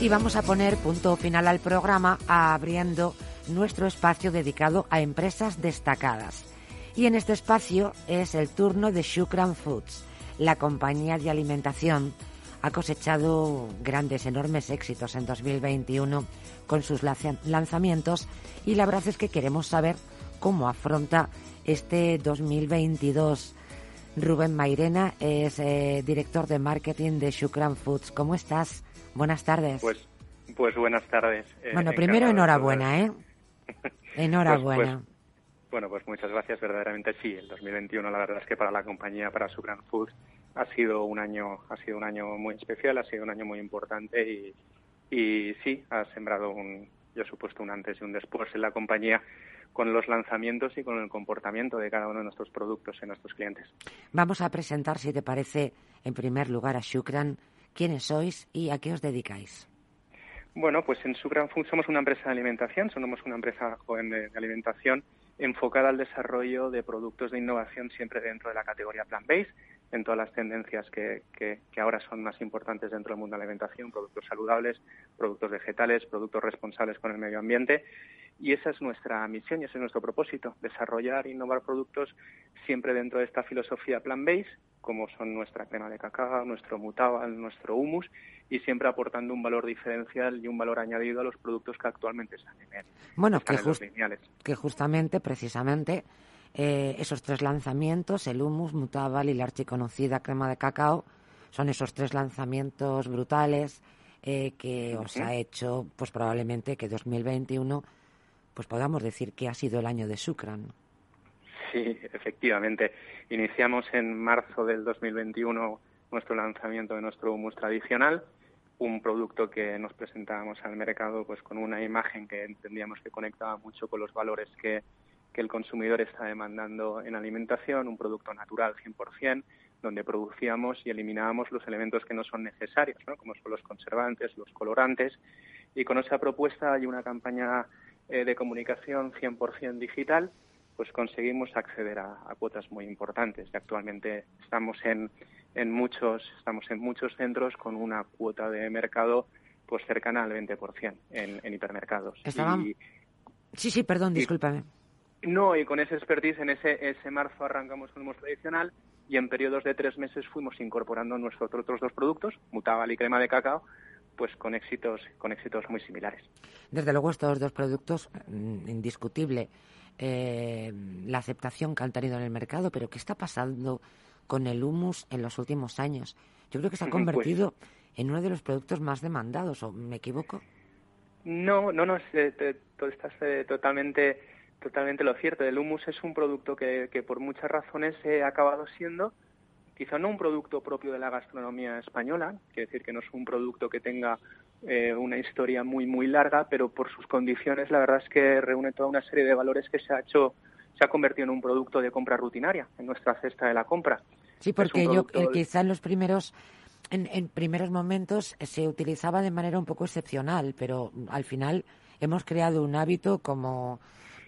Speaker 2: Y vamos a poner punto final al programa abriendo nuestro espacio dedicado a empresas destacadas. Y en este espacio es el turno de Shukran Foods, la compañía de alimentación ha cosechado grandes, enormes éxitos en 2021 con sus lanzamientos y la verdad es que queremos saber cómo afronta este 2022. Rubén Mairena es eh, director de marketing de Shukran Foods. ¿Cómo estás? Buenas tardes.
Speaker 11: Pues, pues buenas tardes.
Speaker 2: Eh, bueno, primero enhorabuena, ¿eh? Enhorabuena.
Speaker 11: Pues, pues, bueno, pues muchas gracias. Verdaderamente sí, el 2021 la verdad es que para la compañía, para Shukran Foods, ha sido un año, ha sido un año muy especial, ha sido un año muy importante y, y sí, ha sembrado un, yo supuesto un antes y un después en la compañía con los lanzamientos y con el comportamiento de cada uno de nuestros productos en nuestros clientes.
Speaker 2: Vamos a presentar, si te parece, en primer lugar a Shukran, quiénes sois y a qué os dedicáis.
Speaker 11: Bueno, pues en Shukran Food somos una empresa de alimentación, somos una empresa joven de, alimentación enfocada al desarrollo de productos de innovación siempre dentro de la categoría plant-based, en todas las tendencias que, que, ahora son más importantes dentro del mundo de la alimentación, productos saludables, productos vegetales, productos responsables con el medio ambiente. Y esa es nuestra misión y ese es nuestro propósito, desarrollar e innovar productos siempre dentro de esta filosofía plant-based, como son nuestra crema de cacao, nuestro mutabal, nuestro humus, y siempre aportando un valor diferencial y un valor añadido a los productos que actualmente están en,
Speaker 2: bueno, que, que justamente, precisamente, eh, esos tres lanzamientos, el humus, mutabal y la archiconocida crema de cacao, son esos tres lanzamientos brutales eh, que os ha hecho, pues probablemente que 2021 pues podamos decir que ha sido el año de Sucran.
Speaker 11: Sí, efectivamente. Iniciamos en marzo del 2021 nuestro lanzamiento de nuestro humus tradicional, un producto que nos presentábamos al mercado pues con una imagen que entendíamos que conectaba mucho con los valores que, que el consumidor está demandando en alimentación, un producto natural 100%, donde producíamos y eliminábamos los elementos que no son necesarios, ¿no? como son los conservantes, los colorantes. Y con esa propuesta y una campaña eh, de comunicación 100% digital, pues conseguimos acceder a, cuotas muy importantes. Y actualmente estamos en, en, muchos, estamos en muchos centros con una cuota de mercado pues cercana al 20% en, en hipermercados.
Speaker 2: sí, sí, perdón, discúlpame.
Speaker 11: No, y con ese expertise en ese, ese marzo arrancamos con el humus tradicional y en periodos de tres meses fuimos incorporando nuestros otros dos productos, mutabal y crema de cacao, pues con éxitos, con éxitos muy similares.
Speaker 2: Desde luego estos dos productos, mm, indiscutible eh, la aceptación que han tenido en el mercado, pero ¿qué está pasando con el humus en los últimos años? Yo creo que se ha pues convertido en uno de los productos más demandados, ¿o me equivoco?
Speaker 11: No, no, no, eh, estás eh, totalmente, totalmente lo cierto. El humus es un producto que, que por muchas razones ha acabado siendo quizá no un producto propio de la gastronomía española, quiere decir que no es un producto que tenga eh, una historia muy muy larga, pero por sus condiciones la verdad es que reúne toda una serie de valores que se ha hecho se ha convertido en un producto de compra rutinaria en nuestra cesta de la compra.
Speaker 2: Sí, porque yo eh, quizá en los primeros en, en, primeros momentos se utilizaba de manera un poco excepcional, pero al final hemos creado un hábito como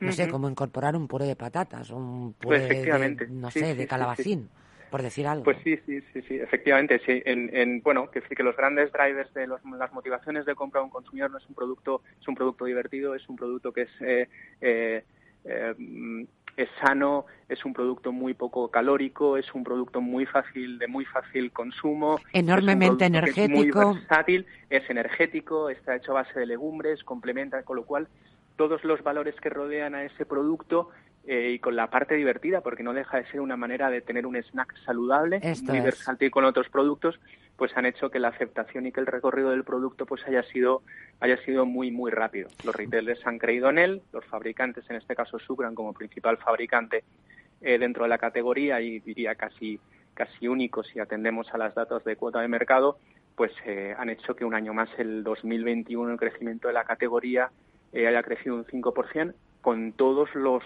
Speaker 2: no sé, como incorporar un puré de patatas, un puré de, no sé, de calabacín por decir algo.
Speaker 11: Pues sí, sí, sí, sí, efectivamente, sí. En, bueno, que que los grandes drivers de las motivaciones de compra de un consumidor no es un producto, es un producto divertido, es un producto que es eh, eh, eh, es sano, es un producto muy poco calórico, es un producto muy fácil de muy fácil consumo,
Speaker 2: enormemente energético,
Speaker 11: es muy versátil, es energético, está hecho a base de legumbres, complementa, con lo cual todos los valores que rodean a ese producto eh, y con la parte divertida, porque no deja de ser una manera de tener un snack saludable, muy versátil con otros productos, pues han hecho que la aceptación y que el recorrido del producto pues haya sido haya sido muy muy rápido. Los retailers han creído en él, los fabricantes, en este caso Sucran como principal fabricante eh, dentro de la categoría y diría casi casi único si atendemos a las datos de cuota de mercado, pues eh, han hecho que un año más el 2021 el crecimiento de la categoría haya crecido un 5% con todos los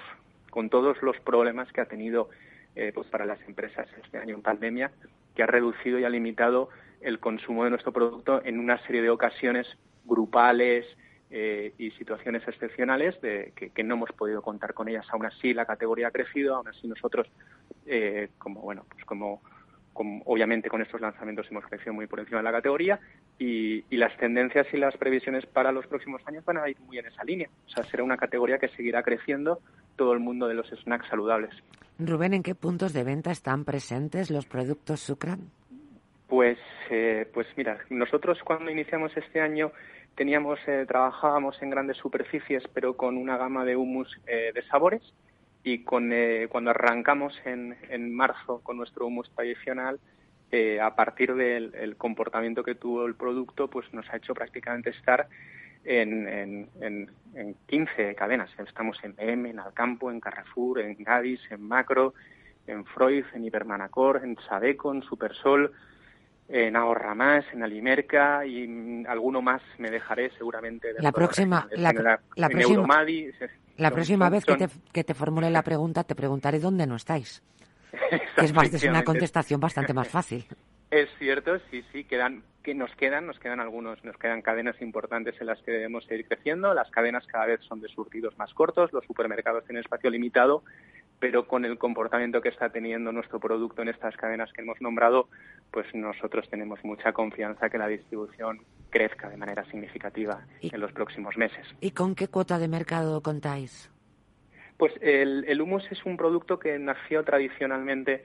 Speaker 11: con todos los problemas que ha tenido eh, pues para las empresas este año en pandemia, que ha reducido y ha limitado el consumo de nuestro producto en una serie de ocasiones grupales eh, y situaciones excepcionales de, que, no hemos podido contar con ellas. Aún así, la categoría ha crecido, aún así nosotros, eh, como bueno, pues como, obviamente con estos lanzamientos hemos crecido muy por encima de la categoría y, y, las tendencias y las previsiones para los próximos años van a ir muy en esa línea. O sea, será una categoría que seguirá creciendo todo el mundo de los snacks saludables.
Speaker 2: Rubén, ¿en qué puntos de venta están presentes los productos Sucran?
Speaker 11: Pues, eh, pues mira, nosotros cuando iniciamos este año teníamos, eh, trabajábamos en grandes superficies, pero con una gama de humus eh, de sabores. Y con, cuando arrancamos en, en, marzo con nuestro humus tradicional, a partir del comportamiento que tuvo el producto, pues nos ha hecho prácticamente estar en, en, en, 15 cadenas. Estamos en BM, en Alcampo, en Carrefour, en Gadis, en Macro, en Freud, en Hipermanacor, en Sabeco, en Supersol, en Ahorra Más, en Alimerca y alguno más me dejaré seguramente.
Speaker 2: La próxima, la, próxima, la próxima vez que te, que te formule la pregunta te preguntaré dónde no estáis. Es una contestación bastante más fácil.
Speaker 11: Es cierto, sí, sí, quedan, que nos quedan, nos quedan algunos, nos quedan cadenas importantes en las que debemos seguir creciendo. Las cadenas cada vez son de surtidos más cortos, los supermercados tienen espacio limitado, pero con el comportamiento que está teniendo nuestro producto en estas cadenas que hemos nombrado, pues nosotros tenemos mucha confianza que la distribución crezca de manera significativa en los próximos meses.
Speaker 2: ¿Y con qué cuota de mercado contáis?
Speaker 11: Pues el, el humus es un producto que nació tradicionalmente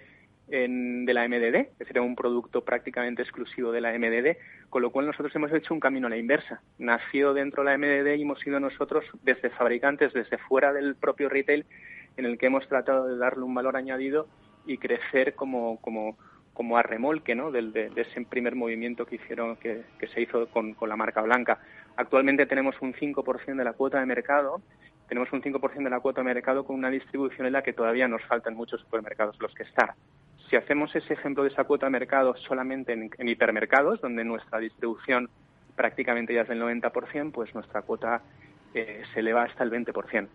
Speaker 11: de la MDD, es decir, un producto prácticamente exclusivo de la MDD, con lo cual nosotros hemos hecho un camino a la inversa. Nació dentro de la MDD y hemos sido nosotros desde fabricantes, desde fuera del propio retail, en el que hemos tratado de darle un valor añadido y crecer como, como, como a remolque ¿no? de, de, ese primer movimiento que hicieron que, que se hizo con, con, la marca blanca. Actualmente tenemos un 5% de la cuota de mercado, tenemos un 5% de la cuota de mercado con una distribución en la que todavía nos faltan muchos supermercados los que estar. Si hacemos ese ejemplo de esa cuota de mercado solamente en, hipermercados, donde nuestra distribución prácticamente ya es del 90%, pues nuestra cuota eh, se eleva hasta el 20%.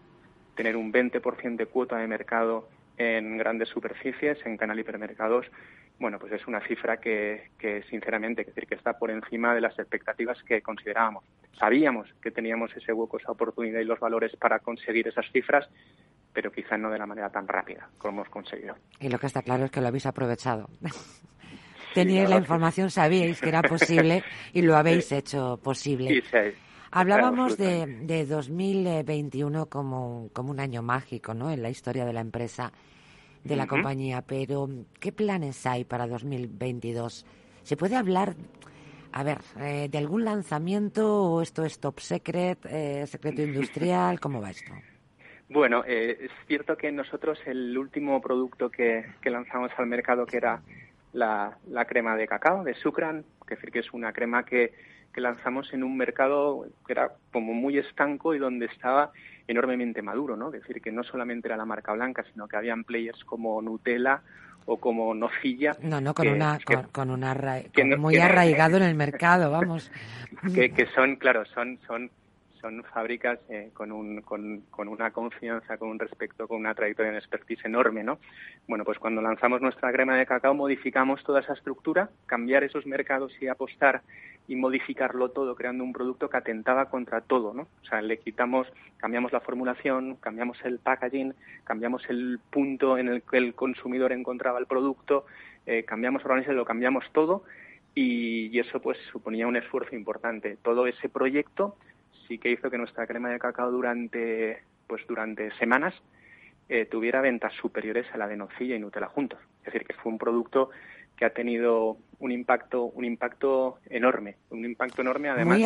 Speaker 11: Tener un 20% de cuota de mercado en grandes superficies, en canal hipermercados, bueno, pues es una cifra que, que sinceramente, es decir, que está por encima de las expectativas que considerábamos. Sabíamos que teníamos ese hueco, esa oportunidad y los valores para conseguir esas cifras, pero quizá no de la manera tan rápida como hemos conseguido.
Speaker 2: Y lo que está claro es que lo habéis aprovechado. Teníais la información, sabíais que era posible y lo habéis hecho posible. Hablábamos de, de 2021 como, como un año mágico ¿no? en la historia de la empresa, de la compañía, pero ¿qué planes hay para 2022? ¿Se puede hablar, a ver, eh, de algún lanzamiento o esto es top secret, eh, secreto industrial? ¿Cómo va esto?
Speaker 11: Bueno, eh, es cierto que nosotros el último producto que, lanzamos al mercado, que era la, crema de cacao de Sucran, que que es una crema que, que lanzamos en un mercado que era como muy estanco y donde estaba enormemente maduro, ¿no? Es decir, que no solamente era la marca blanca, sino que habían players como Nutella o como Nocilla.
Speaker 2: No, no, con una, con, una muy arraigado en el mercado, vamos.
Speaker 11: Que, que son, claro, son, son son fábricas eh, con, un, con, con, una confianza, con un respecto, con una trayectoria en expertise enorme, ¿no? Bueno, pues cuando lanzamos nuestra crema de cacao modificamos toda esa estructura, cambiar esos mercados y apostar y modificarlo todo creando un producto que atentaba contra todo, ¿no? O sea, le quitamos, cambiamos la formulación, cambiamos el packaging, cambiamos el punto en el que el consumidor encontraba el producto, eh, cambiamos lo cambiamos todo y, y, eso pues suponía un esfuerzo importante. Todo ese proyecto sí que hizo que nuestra crema de cacao durante, pues durante semanas eh, tuviera ventas superiores a la de nocilla y Nutella juntos. Es decir, que fue un producto que ha tenido un impacto, un impacto enorme, un impacto enorme además.
Speaker 2: Muy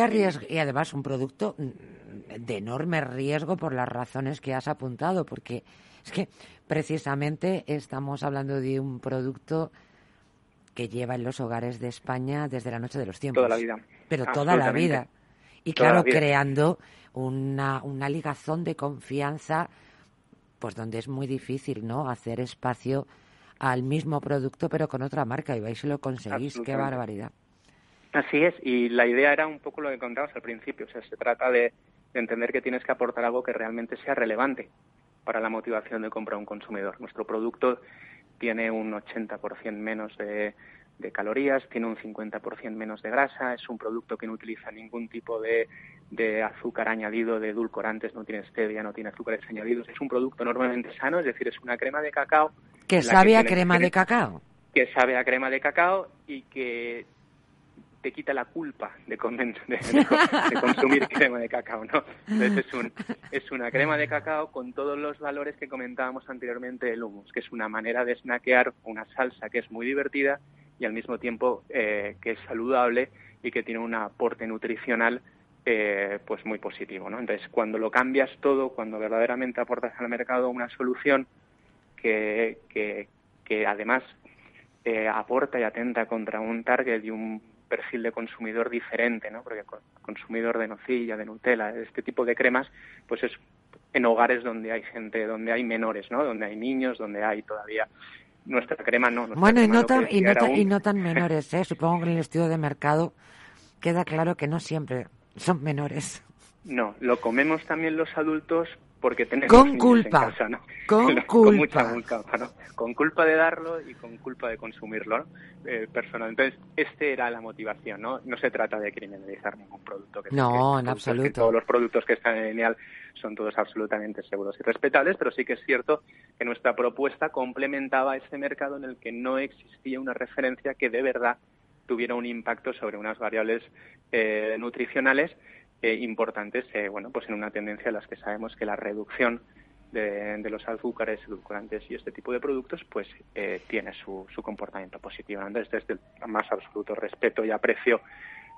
Speaker 2: y además un producto de enorme riesgo por las razones que has apuntado, porque es que precisamente estamos hablando de un producto que lleva en los hogares de España desde la noche de los tiempos.
Speaker 11: Toda la vida.
Speaker 2: Pero toda la vida. Y claro, creando una, una ligazón de confianza, pues donde es muy difícil, ¿no? Hacer espacio al mismo producto, pero con otra marca. Y vais y lo conseguís. ¡Qué barbaridad!
Speaker 11: Así es. Y la idea era un poco lo que contabas al principio. O sea, se trata de, de entender que tienes que aportar algo que realmente sea relevante para la motivación de compra de un consumidor. Nuestro producto tiene un 80% menos de, de calorías, tiene un 50% menos de grasa, es un producto que no utiliza ningún tipo de, de, azúcar añadido, de edulcorantes, no tiene stevia, no tiene azúcares añadidos, es un producto enormemente sano, es decir, es una crema de cacao.
Speaker 2: Que sabe a crema de cacao.
Speaker 11: Que sabe a crema de cacao y que te quita la culpa de, consumir crema de cacao, ¿no? Entonces es, un, es una crema de cacao con todos los valores que comentábamos anteriormente del hummus, que es una manera de snackear una salsa que es muy divertida y al mismo tiempo eh, que es saludable y que tiene un aporte nutricional eh, pues muy positivo, ¿no? Entonces, cuando lo cambias todo, cuando verdaderamente aportas al mercado una solución que, que, que además eh, aporta y atenta contra un target y un perfil de consumidor diferente, ¿no? Porque consumidor de nocilla, de Nutella, de este tipo de cremas, pues es en hogares donde hay gente, donde hay menores, ¿no? Donde hay niños, donde hay todavía nuestra crema no.
Speaker 2: bueno, y no, tan, y, no tan menores, ¿eh? Supongo que en el estudio de mercado queda claro que no siempre son menores.
Speaker 11: No, lo comemos también los adultos porque tenemos
Speaker 2: con culpa.
Speaker 11: en casa, ¿no?
Speaker 2: Con, culpa.
Speaker 11: con mucha culpa, ¿no? Con culpa de darlo y con culpa de consumirlo, ¿no? Eh, personal. Entonces, este era la motivación, ¿no? No se trata de criminalizar ningún producto. Que
Speaker 2: no, en absoluto.
Speaker 11: todos los productos que están en Lineal son todos absolutamente seguros y respetables, pero sí que es cierto que nuestra propuesta complementaba ese mercado en el que no existía una referencia que de verdad tuviera un impacto sobre unas variables eh, nutricionales eh, importantes, eh, bueno, pues en una tendencia en las que sabemos que la reducción de, los azúcares, edulcorantes y este tipo de productos, pues eh, tiene su, su comportamiento positivo. Entonces, desde el más absoluto respeto y aprecio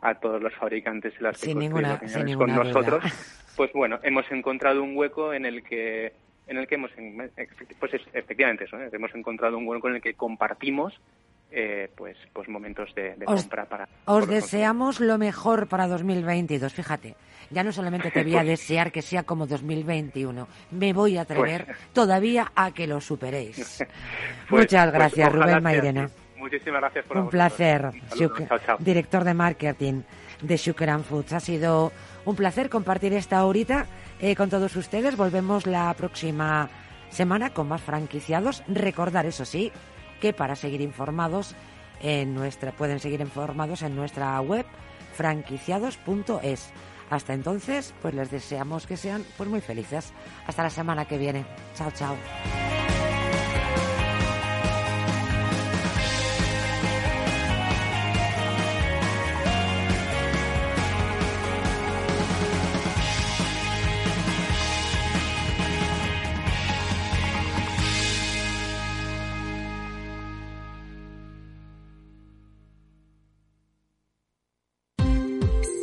Speaker 11: a todos los fabricantes y las
Speaker 2: sin ninguna, sin
Speaker 11: con nosotros, pues bueno, hemos encontrado un hueco en el que en el que hemos pues efectivamente eso, hemos encontrado un hueco en el que compartimos eh, pues, pues momentos de, compra para...
Speaker 2: Os deseamos lo mejor para 2022, fíjate. Ya no solamente te voy a desear que sea como 2021, me voy a atrever pues todavía a que lo superéis. Pues, Muchas pues gracias, Rubén Mairena.
Speaker 11: Muchísimas gracias por
Speaker 2: Un placer, director de marketing de Sugar Foods. Ha sido un placer compartir esta horita eh, con todos ustedes. Volvemos la próxima semana con más franquiciados. Recordar, eso sí, que para seguir informados en nuestra, pueden seguir informados en nuestra web franquiciados.es. Hasta entonces, pues les deseamos que sean pues muy felices. Hasta la semana que viene. Chao, chao.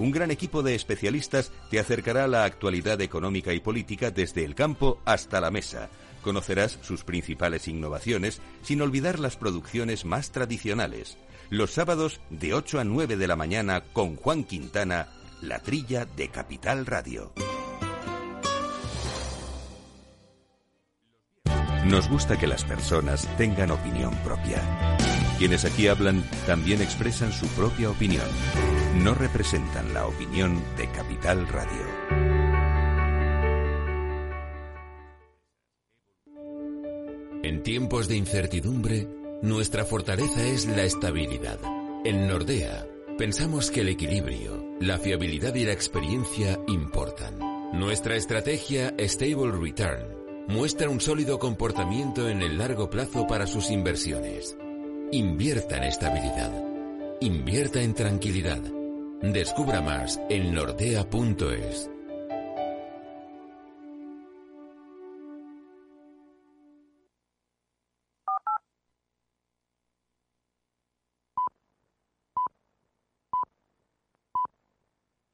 Speaker 1: un gran equipo de especialistas te acercará a la actualidad económica y política desde el campo hasta la mesa. Conocerás sus principales innovaciones sin olvidar las producciones más tradicionales. Los sábados de 8 a 9 de la mañana con Juan Quintana, La Trilla de Capital Radio. Nos gusta que las personas tengan opinión propia. Quienes aquí hablan también expresan su propia opinión no representan la opinión de Capital Radio.
Speaker 12: En tiempos de incertidumbre, nuestra fortaleza es la estabilidad. En Nordea, pensamos que el equilibrio, la fiabilidad y la experiencia importan. Nuestra estrategia Stable Return muestra un sólido comportamiento en el largo plazo para sus inversiones Invierta en estabilidad. Invierta en tranquilidad. Descubra más en nordea.es.